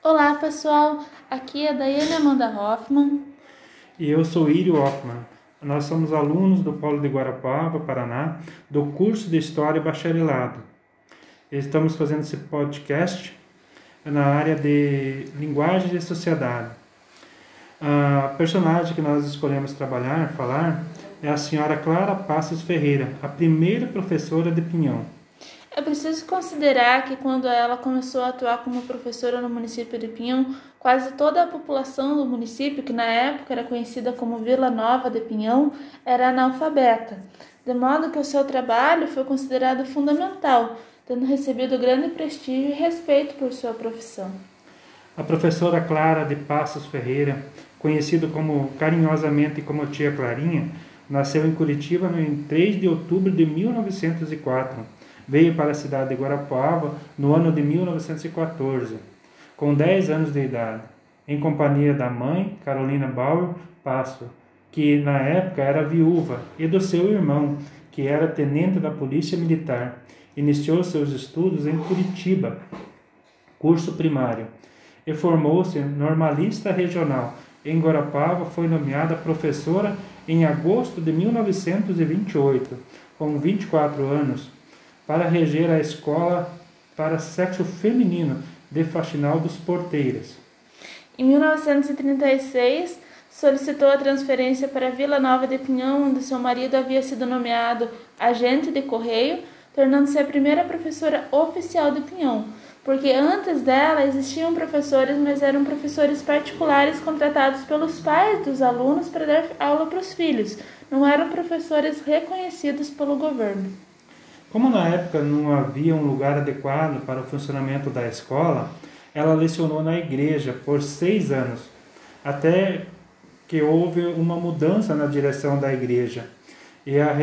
Olá pessoal, aqui é a Daiane Amanda Hoffman. E eu sou Írio Hoffman. Nós somos alunos do Polo de Guarapuava, Paraná, do curso de História e Bacharelado. Estamos fazendo esse podcast na área de linguagem e sociedade. A personagem que nós escolhemos trabalhar, falar, é a senhora Clara Passos Ferreira, a primeira professora de Pinhão. É preciso considerar que quando ela começou a atuar como professora no município de Pinhão, quase toda a população do município, que na época era conhecida como Vila Nova de Pinhão, era analfabeta, de modo que o seu trabalho foi considerado fundamental, tendo recebido grande prestígio e respeito por sua profissão. A professora Clara de Passos Ferreira, conhecida como carinhosamente como tia Clarinha, nasceu em Curitiba em 3 de outubro de 1904 veio para a cidade de Guarapuava no ano de 1914, com 10 anos de idade, em companhia da mãe, Carolina Bauer Passo, que na época era viúva, e do seu irmão, que era tenente da Polícia Militar. Iniciou seus estudos em Curitiba, curso primário, e formou-se normalista regional. Em Guarapava foi nomeada professora em agosto de 1928, com 24 anos para reger a escola para sexo feminino de Faxinal dos Porteiras. Em 1936, solicitou a transferência para Vila Nova de Pinhão, onde seu marido havia sido nomeado agente de correio, tornando-se a primeira professora oficial de Pinhão, porque antes dela existiam professores, mas eram professores particulares contratados pelos pais dos alunos para dar aula para os filhos, não eram professores reconhecidos pelo governo. Como na época não havia um lugar adequado para o funcionamento da escola, ela lecionou na igreja por seis anos, até que houve uma mudança na direção da igreja. E a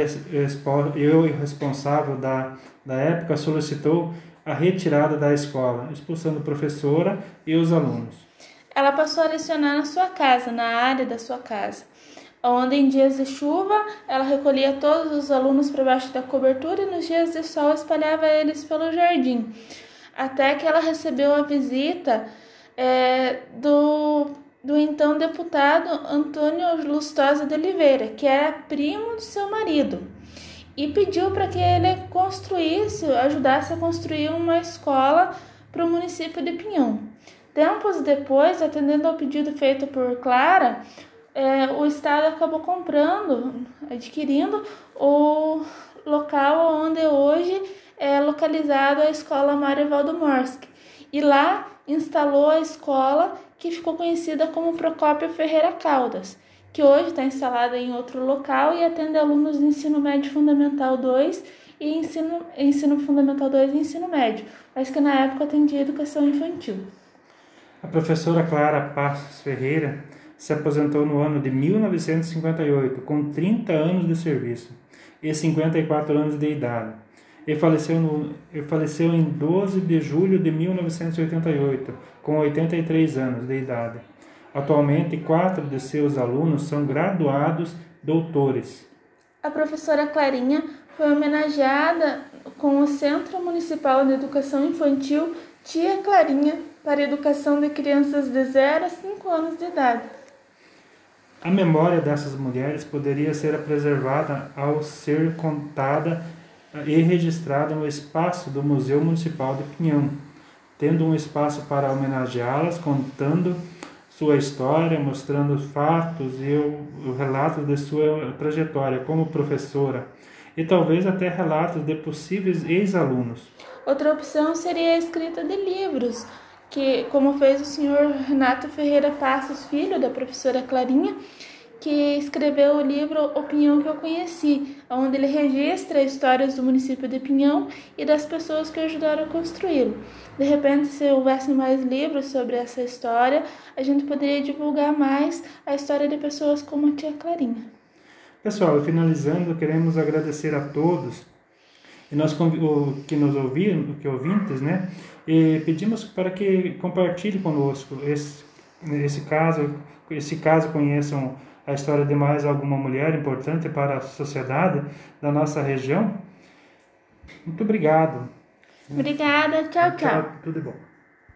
eu, o responsável da, da época, solicitou a retirada da escola, expulsando a professora e os alunos. Ela passou a lecionar na sua casa, na área da sua casa onde em dias de chuva ela recolhia todos os alunos para baixo da cobertura e nos dias de sol espalhava eles pelo jardim, até que ela recebeu a visita é, do, do então deputado Antônio Lustosa de Oliveira, que era primo do seu marido, e pediu para que ele construísse, ajudasse a construir uma escola para o município de Pinhão. Tempos depois, atendendo ao pedido feito por Clara, é, o Estado acabou comprando, adquirindo o local onde hoje é localizada a escola Mário Valdomorsk. E lá instalou a escola que ficou conhecida como Procópio Ferreira Caldas, que hoje está instalada em outro local e atende alunos de ensino médio fundamental 2 e ensino, ensino fundamental 2 e ensino médio, mas que na época atendia educação infantil. A professora Clara Passos Ferreira se aposentou no ano de 1958, com 30 anos de serviço e 54 anos de idade. E faleceu, no, faleceu em 12 de julho de 1988, com 83 anos de idade. Atualmente, quatro de seus alunos são graduados doutores. A professora Clarinha foi homenageada com o Centro Municipal de Educação Infantil Tia Clarinha para a educação de crianças de 0 a 5 anos de idade. A memória dessas mulheres poderia ser preservada ao ser contada e registrada no espaço do Museu Municipal de Pinhão, tendo um espaço para homenageá-las, contando sua história, mostrando os fatos e o, o relato de sua trajetória como professora e talvez até relatos de possíveis ex-alunos. Outra opção seria a escrita de livros, que, como fez o senhor Renato Ferreira Passos, filho da professora Clarinha, que escreveu o livro Opinião que eu conheci, onde ele registra histórias do município de Pinhão e das pessoas que ajudaram a construí-lo. De repente, se houvesse mais livros sobre essa história, a gente poderia divulgar mais a história de pessoas como a tia Clarinha. Pessoal, finalizando, queremos agradecer a todos e nós o, que nos ouviram, que ouvintes, né? E pedimos para que compartilhe conosco esse, esse caso, esse caso conheçam a história de mais alguma mulher importante para a sociedade da nossa região. Muito obrigado. Obrigada, tchau, tchau. tchau tudo bom.